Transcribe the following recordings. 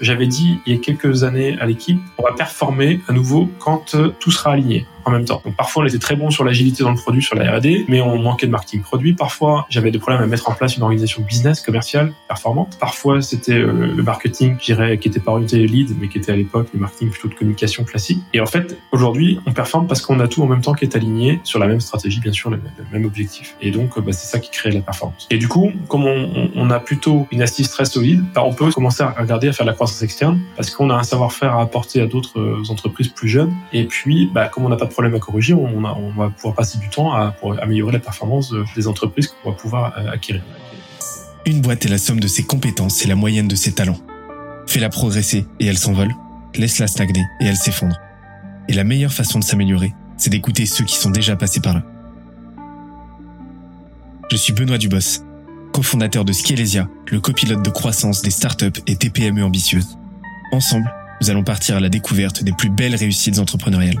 J'avais dit il y a quelques années à l'équipe, on va performer à nouveau quand euh, tout sera aligné en même temps. Donc parfois on était très bon sur l'agilité dans le produit, sur la R&D, mais on manquait de marketing produit. Parfois j'avais des problèmes à mettre en place une organisation business commerciale performante. Parfois c'était euh, le marketing, je qui était pas orienté lead, mais qui était à l'époque le marketing plutôt de communication classique. Et en fait aujourd'hui on performe parce qu'on a tout en même temps qui est aligné sur la même stratégie, bien sûr, le, même objectif. Et donc bah, c'est ça qui crée la performance. Et du coup, comme on, on a plutôt une assise très solide, bah, on peut commencer à regarder à faire de la croissance externe parce qu'on a un savoir-faire à apporter à d'autres euh, entreprises plus jeunes. Et puis, bah, comme on n'a pas de problème à corriger, on, on, va pouvoir passer du temps à, pour améliorer la performance des entreprises qu'on va pouvoir euh, acquérir. Une boîte est la somme de ses compétences et la moyenne de ses talents. Fais-la progresser et elle s'envole. Laisse-la stagner et elle s'effondre. Et la meilleure façon de s'améliorer, c'est d'écouter ceux qui sont déjà passés par là. Je suis Benoît Dubos, cofondateur de Scalesia, le copilote de croissance des startups et TPME ambitieuses. Ensemble, nous allons partir à la découverte des plus belles réussites entrepreneuriales,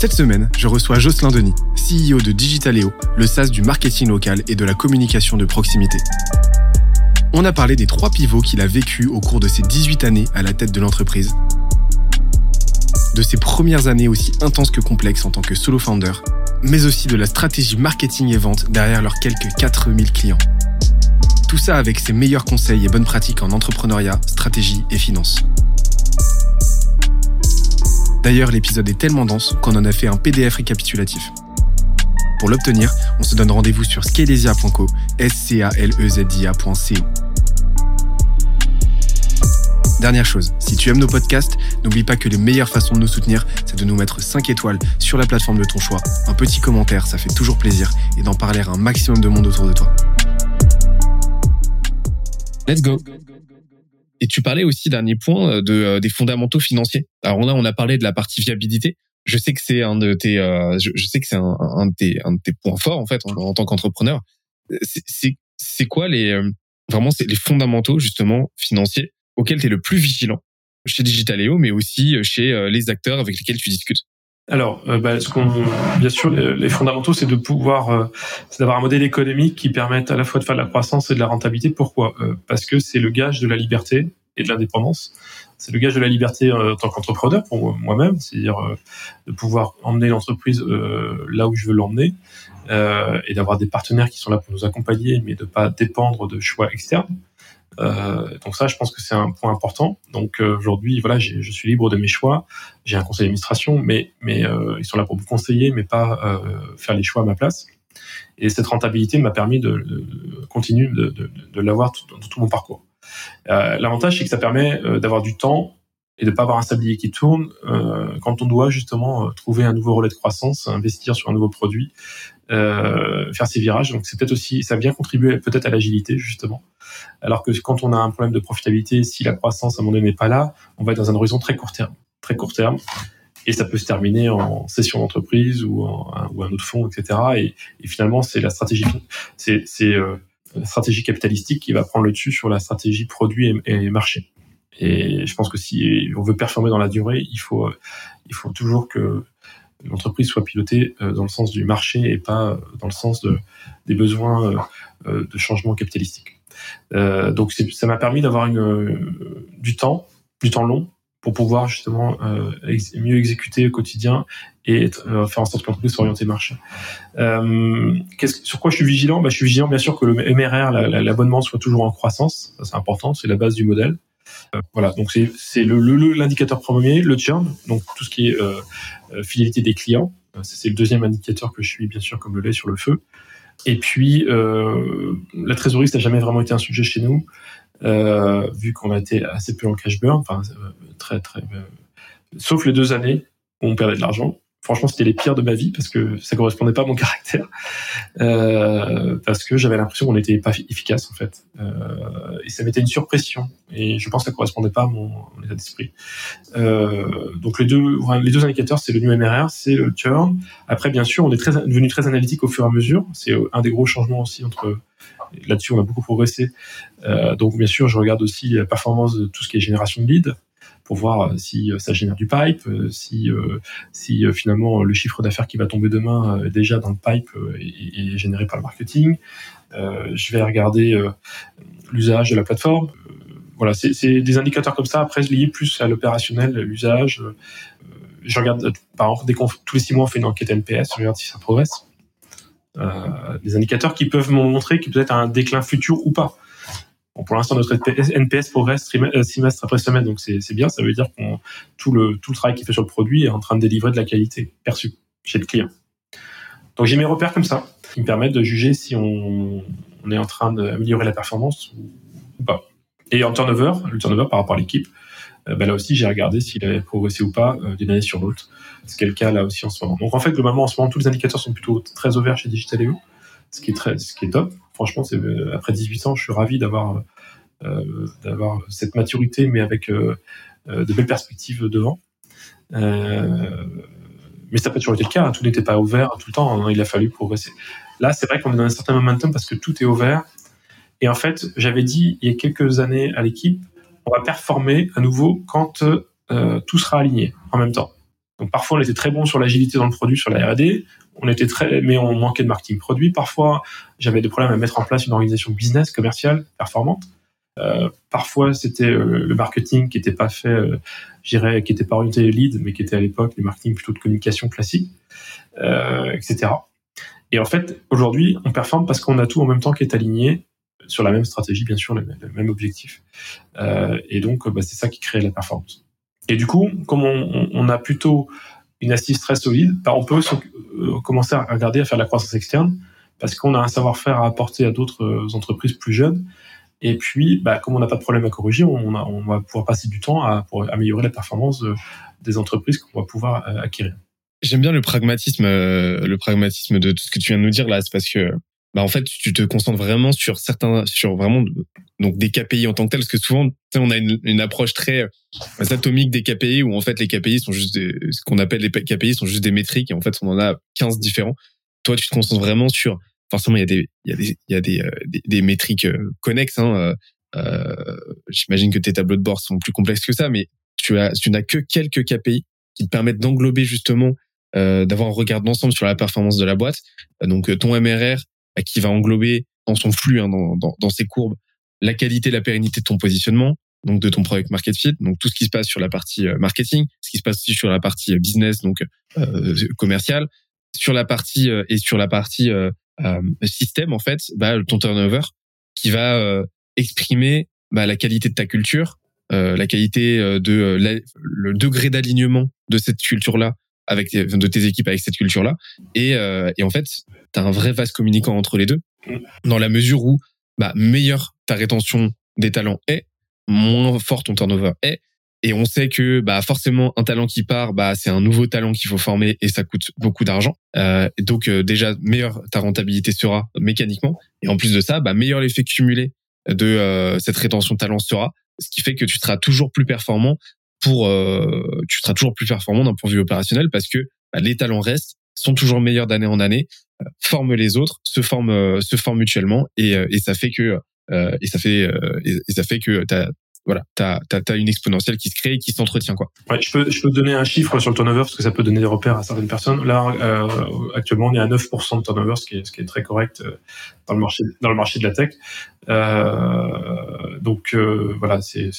Cette semaine, je reçois Jocelyn Denis, CEO de Digitaleo, le SaaS du marketing local et de la communication de proximité. On a parlé des trois pivots qu'il a vécu au cours de ses 18 années à la tête de l'entreprise, de ses premières années aussi intenses que complexes en tant que solo founder, mais aussi de la stratégie marketing et vente derrière leurs quelques 4000 clients. Tout ça avec ses meilleurs conseils et bonnes pratiques en entrepreneuriat, stratégie et finance. D'ailleurs, l'épisode est tellement dense qu'on en a fait un PDF récapitulatif. Pour l'obtenir, on se donne rendez-vous sur scalesia.co, s c a l e. Dernière chose, si tu aimes nos podcasts, n'oublie pas que les meilleures façons de nous soutenir, c'est de nous mettre 5 étoiles sur la plateforme de ton choix, un petit commentaire, ça fait toujours plaisir, et d'en parler à un maximum de monde autour de toi. Let's go et tu parlais aussi, dernier point, euh, de, euh, des fondamentaux financiers. Alors là, on a parlé de la partie viabilité. Je sais que c'est un de tes, euh, je, sais que c'est un, un, de tes, un de tes points forts en fait en, tant qu'entrepreneur. C'est, c'est quoi les, vraiment, c'est les fondamentaux justement financiers auxquels tu es le plus vigilant chez Digitaléo, mais aussi chez les acteurs avec lesquels tu discutes? Alors, euh, bah, ce qu'on, bien sûr, les, fondamentaux, c'est de pouvoir, euh, c'est d'avoir un modèle économique qui permette à la fois de faire de la croissance et de la rentabilité. Pourquoi? Euh, Parce que c'est le gage de la liberté et de l'indépendance. C'est le gage de la liberté en tant qu'entrepreneur pour moi-même, c'est-à-dire de pouvoir emmener l'entreprise là où je veux l'emmener et d'avoir des partenaires qui sont là pour nous accompagner, mais de pas dépendre de choix externes. Euh, donc ça, je pense que c'est un point important. Donc euh, aujourd'hui, voilà, je suis libre de mes choix. J'ai un conseil d'administration, mais mais euh, ils sont là pour me conseiller, mais pas euh, faire les choix à ma place. Et cette rentabilité m'a permis de, de, continuer de, de, de l'avoir tout, tout mon parcours. L'avantage, c'est que ça permet d'avoir du temps et de pas avoir un sablier qui tourne euh, quand on doit justement euh, trouver un nouveau relais de croissance, investir sur un nouveau produit, euh, faire ses virages. Donc c'est peut-être aussi ça vient contribuer peut-être à l'agilité justement. Alors que quand on a un problème de profitabilité, si la croissance à un moment donné n'est pas là, on va être dans un horizon très court terme, très court terme. Et ça peut se terminer en cession d'entreprise ou, ou un autre fonds, etc. Et, et finalement, c'est la stratégie, c'est, euh, la stratégie capitalistique qui va prendre le dessus sur la stratégie produit et marché. Et je pense que si on veut performer dans la durée, il faut, il faut toujours que l'entreprise soit pilotée euh, dans le sens du marché et pas euh, dans le sens de, des besoins euh, de changement capitalistique. donc ça m'a permis d'avoir une, du temps, du temps long pour pouvoir justement mieux exécuter au quotidien et faire en sorte que l'entreprise soit orientée marché. sur quoi je suis vigilant? Bah, Je suis vigilant bien sûr que le MRR, l'abonnement soit toujours en croissance, c'est important, c'est la base du modèle. Euh, voilà, donc c'est l'indicateur le, premier, le churn, donc tout ce qui est euh, euh, fidélité des clients. C'est le deuxième indicateur que je suis bien sûr comme le lait sur le feu. Et puis la trésorerie, ça n'a jamais vraiment été un sujet chez nous, vu qu'on a été assez peu en cash burn, enfin très très, sauf les deux années où on perdait de l'argent franchement, c'était les pires de ma vie parce que ça correspondait pas à mon caractère, euh, parce que j'avais l'impression qu'on n'était pas efficace en fait, euh, et ça mettait une surpression. Et je pense que ça correspondait pas à mon, état d'esprit. Euh, donc les deux, les deux indicateurs, c'est le new MRR, c'est le churn. Après, bien sûr, on est très, devenu très analytique au fur et à mesure. C'est un des gros changements aussi entre là-dessus, on a beaucoup progressé. Euh, donc, bien sûr, je regarde aussi la performance de tout ce qui est génération de leads pour voir euh, si euh, ça génère du pipe, euh, si, finalement le chiffre d'affaires qui va tomber demain déjà dans le pipe est, généré par le marketing. je vais regarder l'usage de la plateforme. voilà, c'est des indicateurs comme ça. Après, liés plus à l'opérationnel, l'usage. je regarde, par exemple, tous les six mois, on fait une enquête NPS, je regarde si ça progresse. des indicateurs qui peuvent me montrer qu'il peut être un déclin futur ou pas pour l'instant, notre NPS progresse euh, semestre après semestre, donc c'est bien. Ça veut dire que tout le, tout le travail qui fait sur le produit est en train de délivrer de la qualité perçue chez le client. Donc j'ai mes repères comme ça, qui me permettent de juger si on, on est en train d'améliorer la performance ou, pas. Et en turnover, le turnover par rapport à l'équipe, euh, ben là aussi j'ai regardé s'il avait progressé ou pas euh, d'une année sur l'autre. C'est le cas là aussi en ce moment. Donc en fait, globalement, en ce moment, tous les indicateurs sont plutôt très ouverts chez Digital.eu, ce qui est très, ce qui est top franchement, c'est euh, après 18 ans, je suis ravi d'avoir euh, d'avoir cette maturité, mais avec euh, de belles perspectives devant. mais ça n'a pas toujours été le cas. Hein. Tout n'était pas ouvert tout le temps. Hein. Il a fallu progresser. Là, c'est vrai qu'on est dans un certain momentum parce que tout est ouvert. Et en fait, j'avais dit il y a quelques années à l'équipe, on va performer à nouveau quand tout sera aligné en même temps. Donc parfois on était très bon sur l'agilité dans le produit, sur la R&D, on était très, mais on manquait de marketing produit. Parfois, j'avais des problèmes à mettre en place une organisation business commerciale performante. Euh, parfois, c'était euh, le marketing qui n'était pas fait, euh, j'irais, qui n'était pas orienté lead, mais qui était à l'époque du marketing plutôt de communication classique, euh, etc. Et en fait, aujourd'hui, on performe parce qu'on a tout en même temps qui est aligné sur la même stratégie, bien sûr, le, même objectif. Et donc, bah, c'est ça qui crée la performance. Et du coup, comme on a plutôt une assise très solide, bah, on peut euh, commencer à regarder à faire de la croissance externe parce qu'on a un savoir-faire à apporter à d'autres euh, entreprises plus jeunes. Et puis, bah, comme on n'a pas de problème à corriger, on, va pouvoir passer du temps à, améliorer la performance des entreprises qu'on va pouvoir euh, acquérir. J'aime bien le pragmatisme, le pragmatisme de tout ce que tu viens de nous dire là. C'est parce que bah en fait tu te concentres vraiment sur certains sur vraiment donc des KPI en tant que tel parce que souvent on a une, une, approche très euh, atomique des KPI où en fait les KPI sont juste des, ce qu'on appelle les KPI sont juste des métriques et en fait on en a 15 différents. Toi tu te concentres vraiment sur forcément il y a des il y a des il y a des, euh, des, métriques euh, connexes hein, euh, j'imagine que tes tableaux de bord sont plus complexes que ça mais tu as tu n'as que quelques KPI qui te permettent d'englober justement euh, d'avoir un regard d'ensemble sur la performance de la boîte. Donc ton MRR qui va englober dans son flux, hein, dans, dans, dans, ses courbes, la qualité, la pérennité de ton positionnement, donc de ton product market fit, donc tout ce qui se passe sur la partie euh, marketing, ce qui se passe aussi sur la partie euh, business, donc euh, commercial, sur la partie euh, et sur la partie euh, système en fait, bah, ton turnover qui va exprimer bah, la qualité de ta culture, la qualité de le degré d'alignement de cette culture là avec de tes équipes avec cette culture-là. Et, euh, et en fait, tu as un vrai vase communicant entre les deux, dans la mesure où bah, meilleure ta rétention des talents est, moins fort ton turnover est. Et on sait que bah forcément un talent qui part, bah c'est un nouveau talent qu'il faut former et ça coûte beaucoup d'argent. Euh, donc euh, déjà meilleure ta rentabilité sera mécaniquement. Et en plus de ça, bah meilleur l'effet cumulé de euh, cette rétention de talent sera, ce qui fait que tu seras toujours plus performant pour euh, tu seras toujours plus performant d'un point de vue opérationnel parce que bah, les talents restent, sont toujours meilleurs d'année en année, euh, forment les autres, se forment euh, se forment mutuellement et, et ça fait que et ça fait et, ça fait que t'as voilà, tu as, une exponentielle qui se crée et qui s'entretient. quoi. Ouais, je peux, je peux donner un chiffre sur le turnover parce que ça peut donner des repères à certaines personnes. Là, euh, actuellement, on est à 9% de turnover, ce qui est, ce qui est très correct dans le marché, dans le marché de la tech. Euh, donc euh, voilà, c'est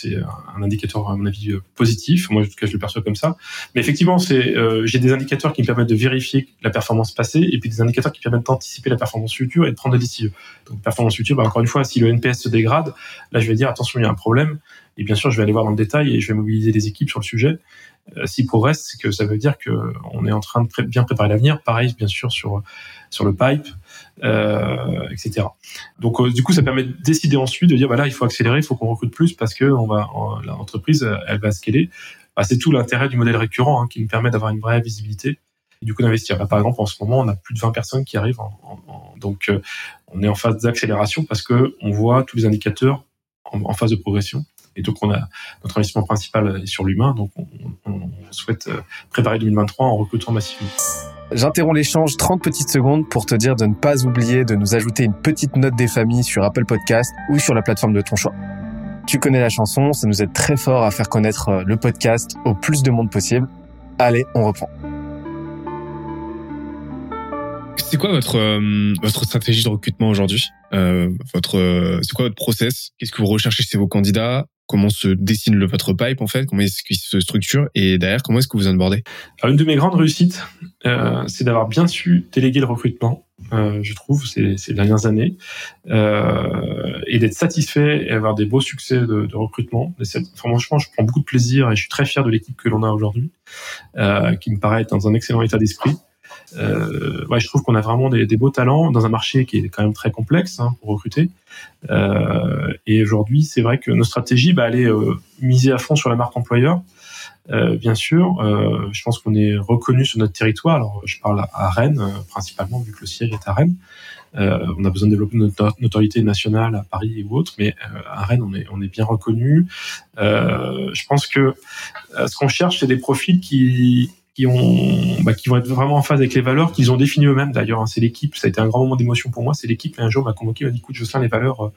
un indicateur à mon avis euh, positif. Moi, en tout cas, je le perçois comme ça. Mais effectivement, c'est j'ai des indicateurs qui me permettent de vérifier la performance passée et puis des indicateurs qui permettent d'anticiper la performance future et de prendre des décisions. Donc performance future, bah, encore une fois, si le NPS se dégrade, là, je vais dire attention, il y a un problème. Et bien sûr, je vais aller voir dans le détail et je vais mobiliser des équipes sur le sujet. Euh, S'il progresse, c'est que ça veut dire que on est en train de bien préparer l'avenir. Pareil, bien sûr, sur sur le pipe, euh, etc. Donc, euh, du coup, ça permet de décider ensuite de dire, voilà, il faut accélérer, il faut qu'on recrute plus parce que on va, l'entreprise, elle va scaler. Bah, c'est tout l'intérêt du modèle récurrent hein, qui nous permet d'avoir une vraie visibilité et du coup d'investir. Par exemple, en ce moment, on a plus de 20 personnes qui arrivent, donc on est en phase d'accélération parce que on voit tous les indicateurs en, phase de progression. Et donc, on a notre investissement principal est sur l'humain, donc on, on souhaite préparer 2023 en recrutant massivement. J'interromps l'échange 30 petites secondes pour te dire de ne pas oublier de nous ajouter une petite note des familles sur Apple Podcast ou sur la plateforme de ton choix. Tu connais la chanson, ça nous aide très fort à faire connaître euh, le podcast au plus de monde possible. Allez, on reprend. C'est quoi votre euh, votre stratégie de recrutement aujourd'hui? Euh, Votre c'est quoi votre process? Qu'est-ce que vous recherchez chez vos candidats? Comment se dessine le, votre pipe en fait, comment est-ce qu'il se structure et derrière comment est-ce que vous onboardez? Alors une de mes grandes réussites, euh, c'est d'avoir bien su déléguer le recrutement, euh, je trouve, ces, dernières années, euh, et d'être satisfait et avoir des beaux succès de, de recrutement. franchement, je prends beaucoup de plaisir et je suis très fier de l'équipe que l'on a aujourd'hui, euh, qui me paraît être dans un excellent état d'esprit. Euh, ouais, je trouve qu'on a vraiment des, des, beaux talents dans un marché qui est quand même très complexe hein, pour recruter. Euh, et aujourd'hui, c'est vrai que nos stratégies, bah, elle est euh, misée à fond sur la marque employeur. Euh, bien sûr, euh, je pense qu'on est reconnu sur notre territoire. Alors, je parle à Rennes euh, principalement, vu que le siège est à Rennes. on a besoin de développer notre notoriété nationale à Paris ou autre, mais à Rennes, on est, on est bien reconnu. je pense que ce qu'on cherche, c'est des profils qui, bah, qui vont être vraiment en phase avec les valeurs qu'ils ont définies eux-mêmes d'ailleurs hein. c'est l'équipe ça a été un grand moment d'émotion pour moi c'est l'équipe un jour m'a convoqué m'a dit écoute Jocelyn les valeurs euh,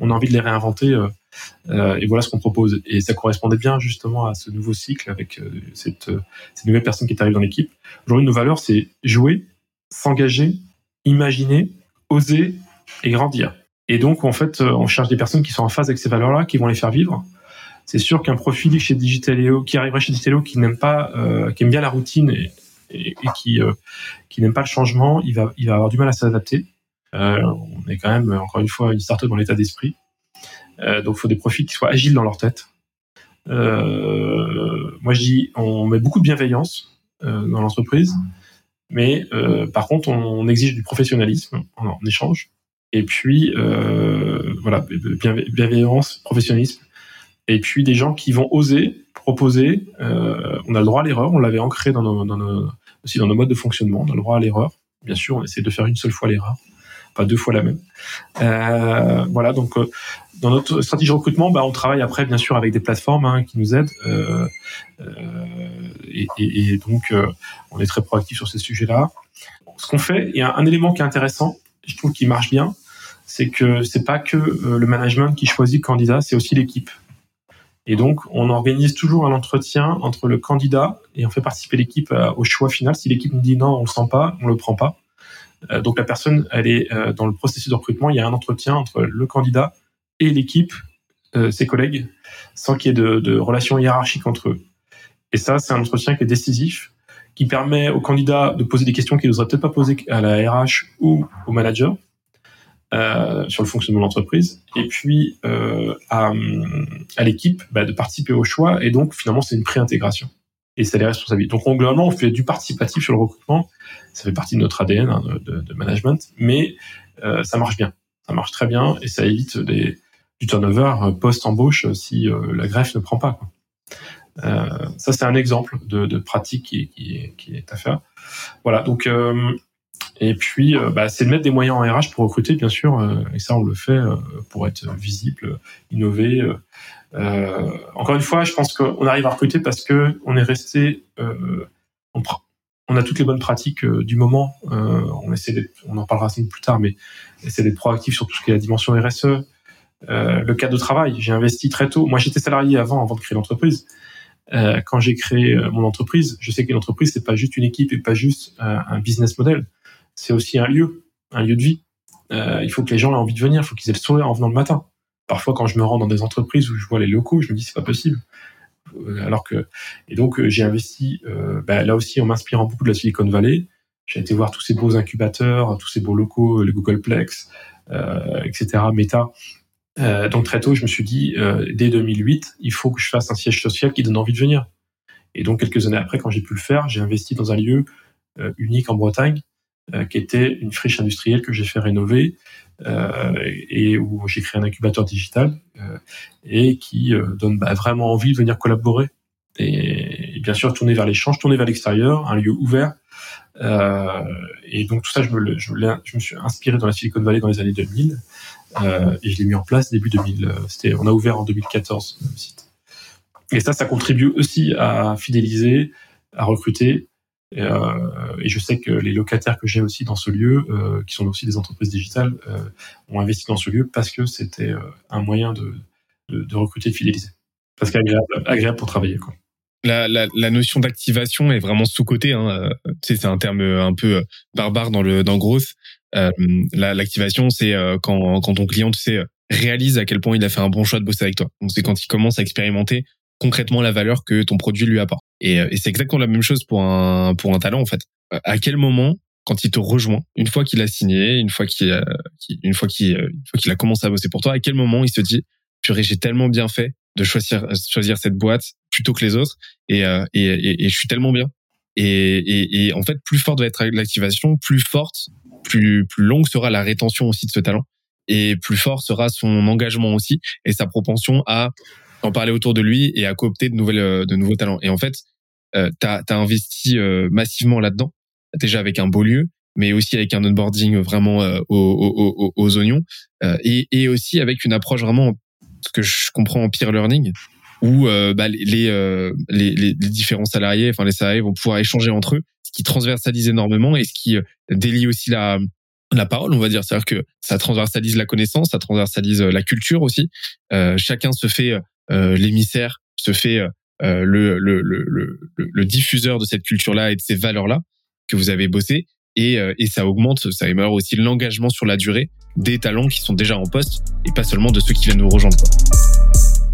on a envie de les réinventer euh, euh, et voilà ce qu'on propose. Et ça correspondait bien justement à ce nouveau cycle avec cette, cette nouvelle personne qui est arrivée dans l'équipe. Aujourd'hui nos valeurs c'est jouer s'engager imaginer oser et grandir. Et donc en fait on cherche des personnes qui sont en phase avec ces valeurs là qui vont les faire vivre c'est sûr qu'un profil chez Digitaléo qui arriverait chez Digitaléo qui n'aime pas, euh, qui aime bien la routine et, qui euh, n'aime pas le changement, il va avoir du mal à s'adapter. Euh, on est quand même encore une fois une startup dans l'état d'esprit, euh, donc faut des profils qui soient agiles dans leur tête. Euh, moi je dis, on met beaucoup de bienveillance dans l'entreprise, mais par contre on, exige du professionnalisme en, en échange. Et puis voilà, bienveillance, professionnalisme et puis des gens qui vont oser proposer. Euh, on a le droit à l'erreur, on l'avait ancré dans nos, dans nos, aussi dans nos modes de fonctionnement. On a le droit à l'erreur. Bien sûr, on essaie de faire une seule fois l'erreur, pas deux fois la même. Euh, voilà, donc euh, dans notre stratégie de recrutement, bah, on travaille après bien sûr avec des plateformes hein, qui nous aident. Euh, euh, et, et, et, donc, euh, on est très proactif sur ces sujets-là. Ce qu'on fait, il y a un élément qui est intéressant, je trouve qui marche bien, c'est que c'est pas que le management qui choisit le candidat, c'est aussi l'équipe. Et donc, on organise toujours un entretien entre le candidat et on fait participer l'équipe euh, au choix final. Si l'équipe nous dit non, on le sent pas, on le prend pas. Euh, donc la personne, elle est euh, dans le processus de recrutement. Il y a un entretien entre le candidat et l'équipe, ses collègues, sans qu'il y ait de, de relation hiérarchique entre eux. Et ça, c'est un entretien qui est décisif, qui permet au candidat de poser des questions qu'il n'oserait peut-être pas poser à la RH ou au manager euh, sur le fonctionnement de l'entreprise, et puis euh, à, l'équipe bah, de participer au choix, et donc finalement c'est une préintégration. Et c'est les responsabilités. Donc on, globalement, on fait du participatif sur le recrutement, ça fait partie de notre ADN hein, de, management, mais euh, ça marche bien, ça marche très bien, et ça évite des, du turnover post-embauche si la greffe ne prend pas. Ça, c'est un exemple de, pratique qui, est à faire. Voilà, donc et puis, euh, bah, c'est de mettre des moyens en RH pour recruter, bien sûr, euh, et ça, on le fait euh, pour être visible, innover. encore une fois, je pense qu'on arrive à recruter parce que on est resté, on, a toutes les bonnes pratiques du moment. on essaie en parlera plus tard, mais essaie d'être proactif sur tout ce qui est la dimension RSE. le cadre de travail, j'ai investi très tôt. Moi, j'étais salarié avant, avant de créer l'entreprise. quand j'ai créé mon entreprise, je sais qu'une entreprise c'est pas juste une équipe et pas juste un business model c'est aussi un lieu, un lieu de vie. Euh, il faut que les gens aient envie de venir, il faut qu'ils aient le sourire en venant le matin. Parfois, quand je me rends dans des entreprises où je vois les locaux, je me dis c'est pas possible. Euh, alors que et donc euh, j'ai investi euh, bah, là aussi en m'inspirant beaucoup de la Silicon Valley. J'ai été voir tous ces beaux incubateurs, tous ces beaux locaux, les Googleplex, euh, etc. Meta. Euh, donc très tôt, je me suis dit dès 2008, il faut que je fasse un siège social qui donne envie de venir. Et donc quelques années après, quand j'ai pu le faire, j'ai investi dans un lieu unique en Bretagne euh, qui était une friche industrielle que j'ai fait rénover euh, et où j'ai créé un incubateur digital euh, et qui donne bah, vraiment envie de venir collaborer et, bien sûr tourner vers l'échange, tourner vers l'extérieur, un lieu ouvert Euh, et donc tout ça, je me, je, je, me suis inspiré dans la Silicon Valley dans les années 2000 euh, et je l'ai mis en place début 2000. C'était, on a ouvert en 2014 le site. Et ça, ça contribue aussi à fidéliser, à recruter. Et, euh, et je sais que les locataires que j'ai aussi dans ce lieu, euh, qui sont aussi des entreprises digitales, euh, ont investi dans ce lieu parce que c'était un moyen de, de, de recruter de fidéliser. Parce qu'agréable agréable pour travailler. Quoi la, notion d'activation est vraiment sous-cotée. Hein. C'est un terme un peu barbare dans le dans Growth. L'activation, c'est quand, quand ton client, tu sais, réalise à quel point il a fait un bon choix de bosser avec toi. Donc, c'est quand il commence à expérimenter concrètement la valeur que ton produit lui apporte. Et, et c'est exactement la même chose pour un pour un talent en fait. À quel moment, quand il te rejoint, une fois qu'il a signé, une fois qu'il une fois qu'il une fois qu'il a commencé à bosser pour toi, à quel moment il se dit purée, j'ai tellement bien fait de choisir choisir cette boîte plutôt que les autres et euh, et, et, et, je suis tellement bien et en fait plus forte va être l'activation plus forte plus plus longue sera la rétention aussi de ce talent et plus fort sera son engagement aussi et sa propension à en parler autour de lui et à coopter de nouvelles de nouveaux talents et en fait euh, tu as, investi euh, massivement là-dedans déjà avec un beau lieu mais aussi avec un onboarding vraiment euh, aux, aux, aux, oignons euh, et, et aussi avec une approche vraiment ce que je comprends en peer learning, où euh, bah, les, euh, les, les, les, différents salariés, enfin les salariés vont pouvoir échanger entre eux, ce qui transversalise énormément et ce qui euh, délie aussi la la parole, on va dire, c'est-à-dire que ça transversalise la connaissance, ça transversalise la culture aussi. Euh, chacun se fait l'émissaire, se fait le, le, le, le, le diffuseur de cette culture-là et de ces valeurs-là que vous avez bossé et, et ça augmente, ça améliore aussi l'engagement sur la durée des talents qui sont déjà en poste et pas seulement de ceux qui viennent nous rejoindre.